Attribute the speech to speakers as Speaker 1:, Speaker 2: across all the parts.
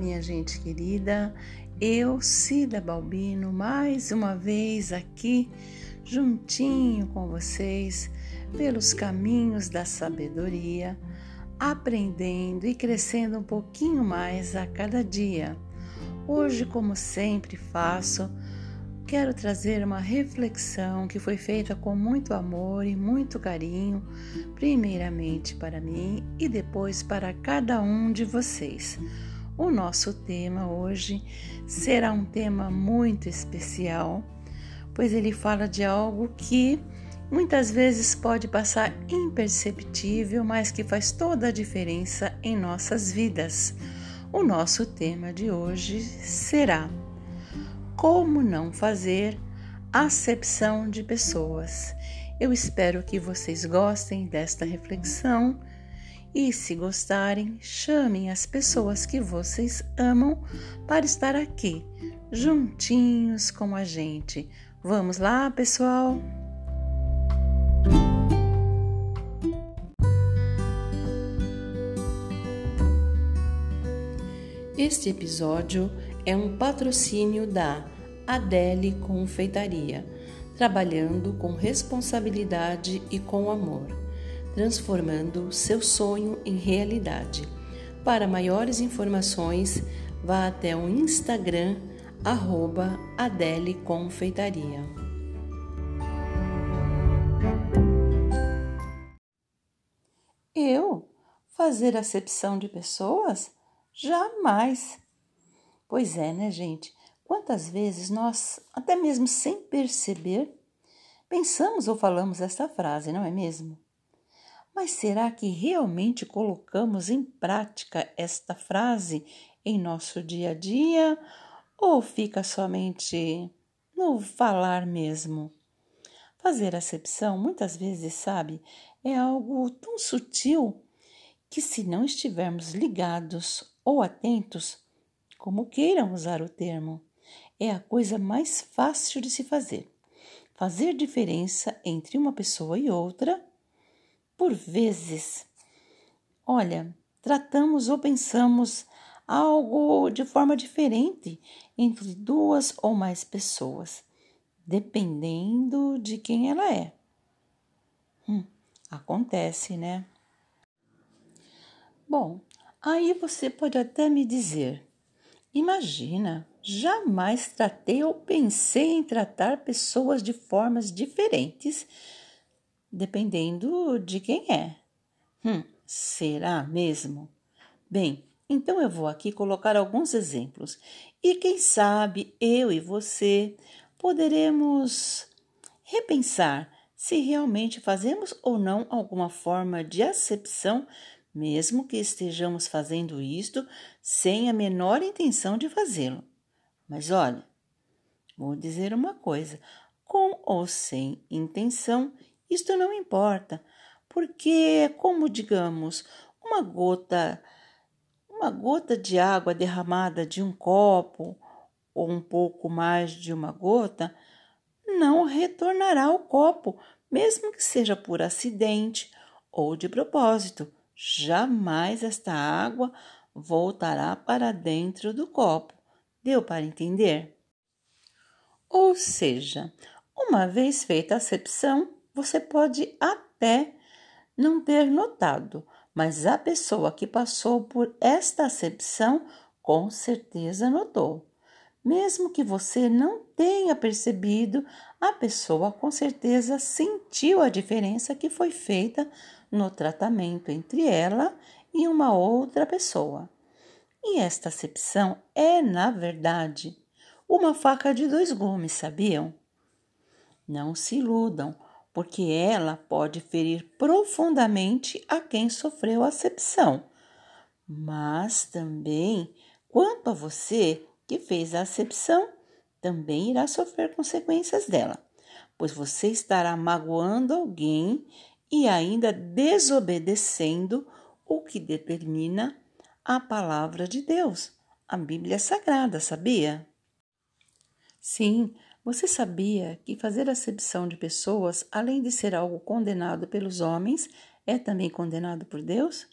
Speaker 1: Minha gente querida. Eu, Cida Balbino, mais uma vez aqui, juntinho com vocês, pelos caminhos da sabedoria, aprendendo e crescendo um pouquinho mais a cada dia. Hoje, como sempre faço, quero trazer uma reflexão que foi feita com muito amor e muito carinho, primeiramente para mim e depois para cada um de vocês. O nosso tema hoje será um tema muito especial, pois ele fala de algo que muitas vezes pode passar imperceptível, mas que faz toda a diferença em nossas vidas. O nosso tema de hoje será como não fazer acepção de pessoas. Eu espero que vocês gostem desta reflexão e, se gostarem, chamem as pessoas que vocês amam para estar aqui, juntinhos com a gente. Vamos lá, pessoal? Este episódio é um patrocínio da Adele Confeitaria, trabalhando com responsabilidade e com amor, transformando seu sonho em realidade. Para maiores informações, vá até o Instagram arroba Adele Confeitaria. Eu? Fazer acepção de pessoas? Jamais! Pois é, né, gente? Quantas vezes nós, até mesmo sem perceber, pensamos ou falamos esta frase, não é mesmo? Mas será que realmente colocamos em prática esta frase em nosso dia a dia ou fica somente no falar mesmo? Fazer acepção, muitas vezes, sabe, é algo tão sutil que, se não estivermos ligados ou atentos, como queiram usar o termo, é a coisa mais fácil de se fazer. Fazer diferença entre uma pessoa e outra, por vezes. Olha, tratamos ou pensamos algo de forma diferente entre duas ou mais pessoas, dependendo de quem ela é. Hum, acontece, né? Bom, aí você pode até me dizer: Imagina, jamais tratei ou pensei em tratar pessoas de formas diferentes, dependendo de quem é. Hum, será mesmo? Bem, então eu vou aqui colocar alguns exemplos e quem sabe eu e você poderemos repensar se realmente fazemos ou não alguma forma de acepção mesmo que estejamos fazendo isto sem a menor intenção de fazê-lo. Mas olha, vou dizer uma coisa: com ou sem intenção, isto não importa, porque como, digamos, uma gota, uma gota de água derramada de um copo ou um pouco mais de uma gota não retornará ao copo, mesmo que seja por acidente ou de propósito jamais esta água voltará para dentro do copo. Deu para entender? Ou seja, uma vez feita a acepção, você pode até não ter notado, mas a pessoa que passou por esta acepção com certeza notou. Mesmo que você não tenha percebido, a pessoa com certeza sentiu a diferença que foi feita no tratamento entre ela e uma outra pessoa. E esta acepção é, na verdade, uma faca de dois gumes, sabiam? Não se iludam, porque ela pode ferir profundamente a quem sofreu a acepção. Mas também, quanto a você que fez a acepção, também irá sofrer consequências dela, pois você estará magoando alguém e ainda desobedecendo o que determina a palavra de Deus, a Bíblia Sagrada, sabia? Sim, você sabia que fazer acepção de pessoas, além de ser algo condenado pelos homens, é também condenado por Deus?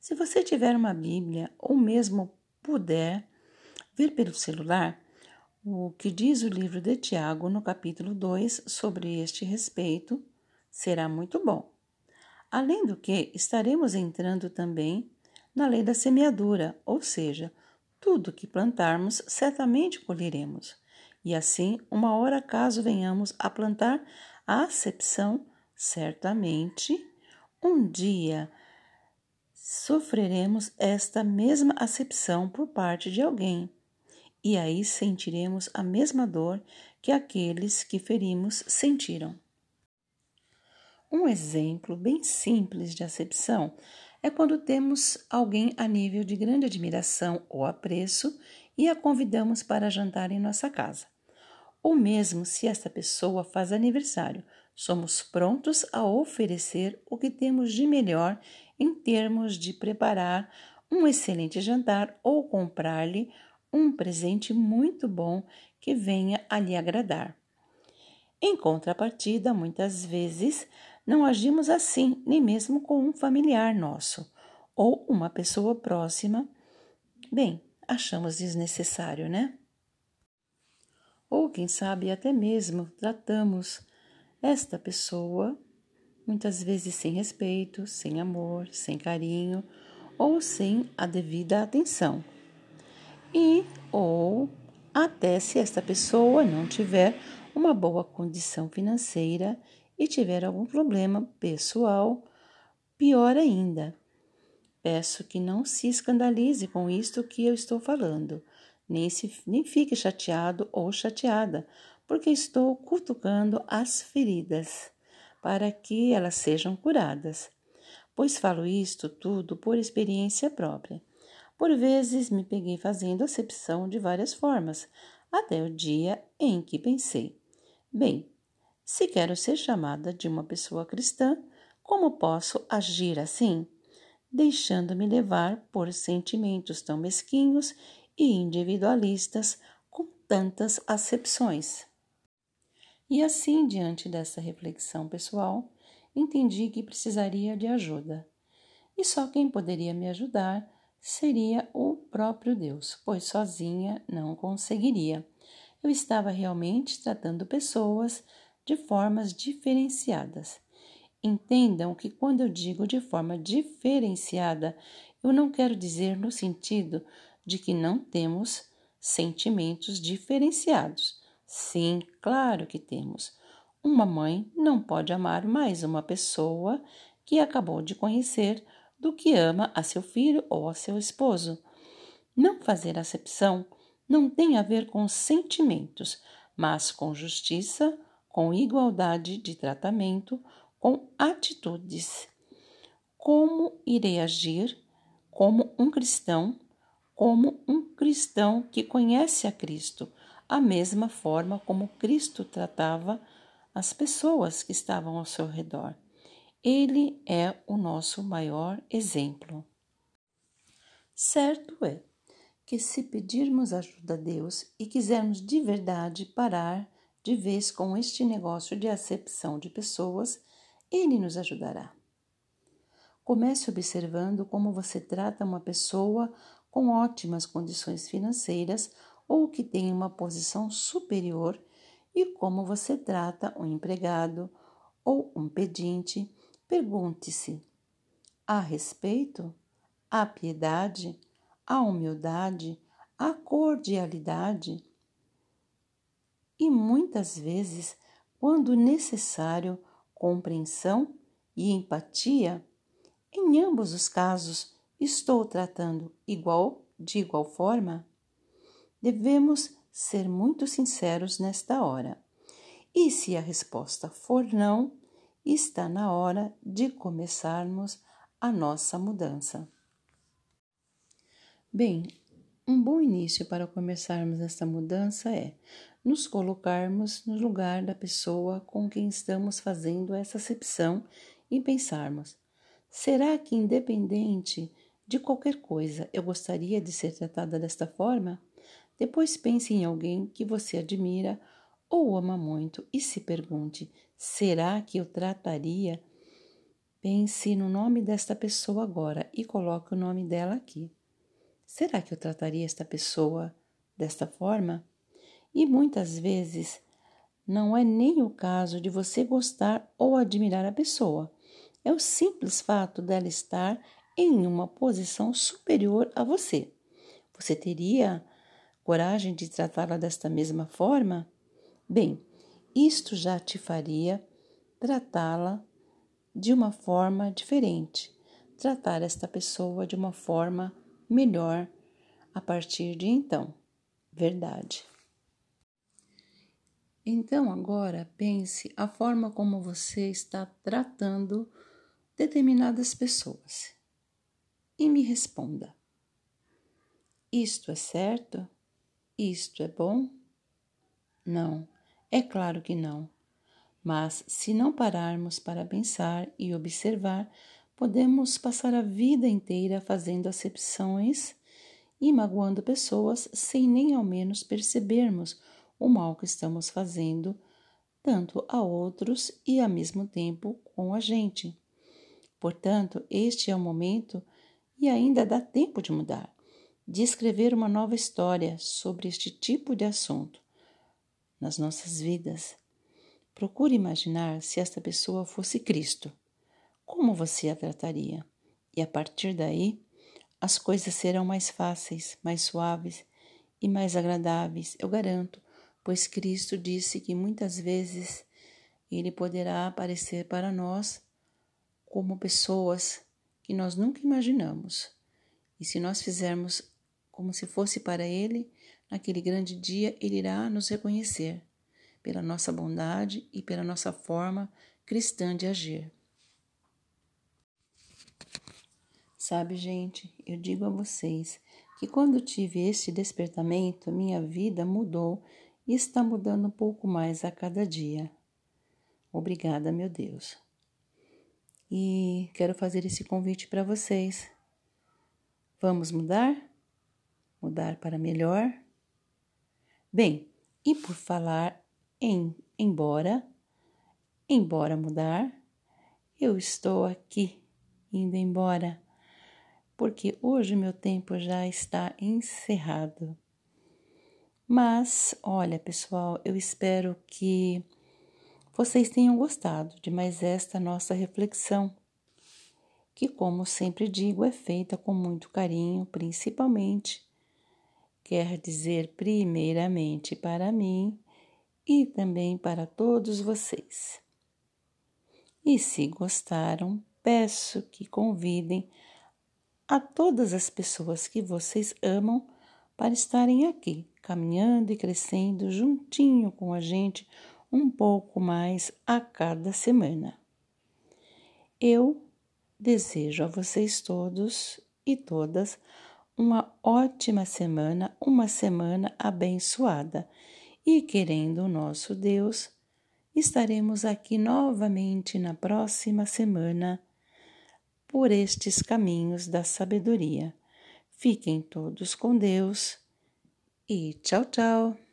Speaker 1: Se você tiver uma Bíblia ou mesmo puder ver pelo celular o que diz o livro de Tiago no capítulo 2 sobre este respeito, será muito bom. Além do que, estaremos entrando também na lei da semeadura, ou seja, tudo que plantarmos certamente colheremos. E assim, uma hora caso venhamos a plantar a acepção, certamente um dia sofreremos esta mesma acepção por parte de alguém, e aí sentiremos a mesma dor que aqueles que ferimos sentiram. Um exemplo bem simples de acepção é quando temos alguém a nível de grande admiração ou apreço e a convidamos para jantar em nossa casa. Ou mesmo se esta pessoa faz aniversário, somos prontos a oferecer o que temos de melhor em termos de preparar um excelente jantar ou comprar-lhe um presente muito bom que venha a lhe agradar. Em contrapartida, muitas vezes não agimos assim, nem mesmo com um familiar nosso ou uma pessoa próxima. Bem, achamos desnecessário, né? Ou quem sabe até mesmo tratamos esta pessoa muitas vezes sem respeito, sem amor, sem carinho ou sem a devida atenção. E ou até se esta pessoa não tiver uma boa condição financeira e tiver algum problema pessoal, pior ainda. Peço que não se escandalize com isto que eu estou falando, nem, se, nem fique chateado ou chateada, porque estou cutucando as feridas para que elas sejam curadas. Pois falo isto tudo por experiência própria. Por vezes me peguei fazendo acepção de várias formas, até o dia em que pensei: bem, se quero ser chamada de uma pessoa cristã, como posso agir assim? Deixando-me levar por sentimentos tão mesquinhos e individualistas com tantas acepções. E assim, diante dessa reflexão pessoal, entendi que precisaria de ajuda. E só quem poderia me ajudar seria o próprio Deus, pois sozinha não conseguiria. Eu estava realmente tratando pessoas de formas diferenciadas. Entendam que quando eu digo de forma diferenciada, eu não quero dizer no sentido de que não temos sentimentos diferenciados Sim, claro que temos. Uma mãe não pode amar mais uma pessoa que acabou de conhecer do que ama a seu filho ou a seu esposo. Não fazer acepção não tem a ver com sentimentos, mas com justiça, com igualdade de tratamento, com atitudes. Como irei agir como um cristão, como um cristão que conhece a Cristo? a mesma forma como Cristo tratava as pessoas que estavam ao seu redor. Ele é o nosso maior exemplo. Certo é que, se pedirmos ajuda a Deus e quisermos de verdade parar de vez com este negócio de acepção de pessoas, Ele nos ajudará. Comece observando como você trata uma pessoa com ótimas condições financeiras ou que tem uma posição superior e como você trata um empregado ou um pedinte, pergunte-se: há respeito, há piedade, há humildade, há cordialidade? E muitas vezes, quando necessário, compreensão e empatia, em ambos os casos, estou tratando igual de igual forma? Devemos ser muito sinceros nesta hora. E se a resposta for não, está na hora de começarmos a nossa mudança. Bem, um bom início para começarmos esta mudança é nos colocarmos no lugar da pessoa com quem estamos fazendo essa acepção e pensarmos: será que, independente de qualquer coisa, eu gostaria de ser tratada desta forma? Depois pense em alguém que você admira ou ama muito e se pergunte: será que eu trataria? Pense no nome desta pessoa agora e coloque o nome dela aqui. será que eu trataria esta pessoa desta forma? E muitas vezes não é nem o caso de você gostar ou admirar a pessoa, é o simples fato dela estar em uma posição superior a você. Você teria coragem de tratá-la desta mesma forma? Bem, isto já te faria tratá-la de uma forma diferente, tratar esta pessoa de uma forma melhor a partir de então. Verdade. Então agora pense a forma como você está tratando determinadas pessoas e me responda: isto é certo? Isto é bom? Não, é claro que não. Mas se não pararmos para pensar e observar, podemos passar a vida inteira fazendo acepções e magoando pessoas sem nem ao menos percebermos o mal que estamos fazendo tanto a outros e ao mesmo tempo com a gente. Portanto, este é o momento e ainda dá tempo de mudar, de escrever uma nova história sobre este tipo de assunto nas nossas vidas. Procure imaginar se esta pessoa fosse Cristo. Como você a trataria? E a partir daí, as coisas serão mais fáceis, mais suaves e mais agradáveis, eu garanto, pois Cristo disse que muitas vezes ele poderá aparecer para nós como pessoas que nós nunca imaginamos. E se nós fizermos como se fosse para Ele, naquele grande dia Ele irá nos reconhecer pela nossa bondade e pela nossa forma cristã de agir. Sabe, gente, eu digo a vocês que quando tive este despertamento, minha vida mudou e está mudando um pouco mais a cada dia. Obrigada, meu Deus. E quero fazer esse convite para vocês. Vamos mudar? Mudar para melhor? Bem, e por falar em embora, embora mudar, eu estou aqui indo embora, porque hoje meu tempo já está encerrado. Mas, olha, pessoal, eu espero que vocês tenham gostado de mais esta nossa reflexão, que, como sempre digo, é feita com muito carinho, principalmente, quer dizer, primeiramente para mim e também para todos vocês. E se gostaram, peço que convidem a todas as pessoas que vocês amam para estarem aqui, caminhando e crescendo juntinho com a gente um pouco mais a cada semana. Eu desejo a vocês todos e todas uma ótima semana, uma semana abençoada. E querendo o nosso Deus, estaremos aqui novamente na próxima semana por estes caminhos da sabedoria. Fiquem todos com Deus e tchau, tchau!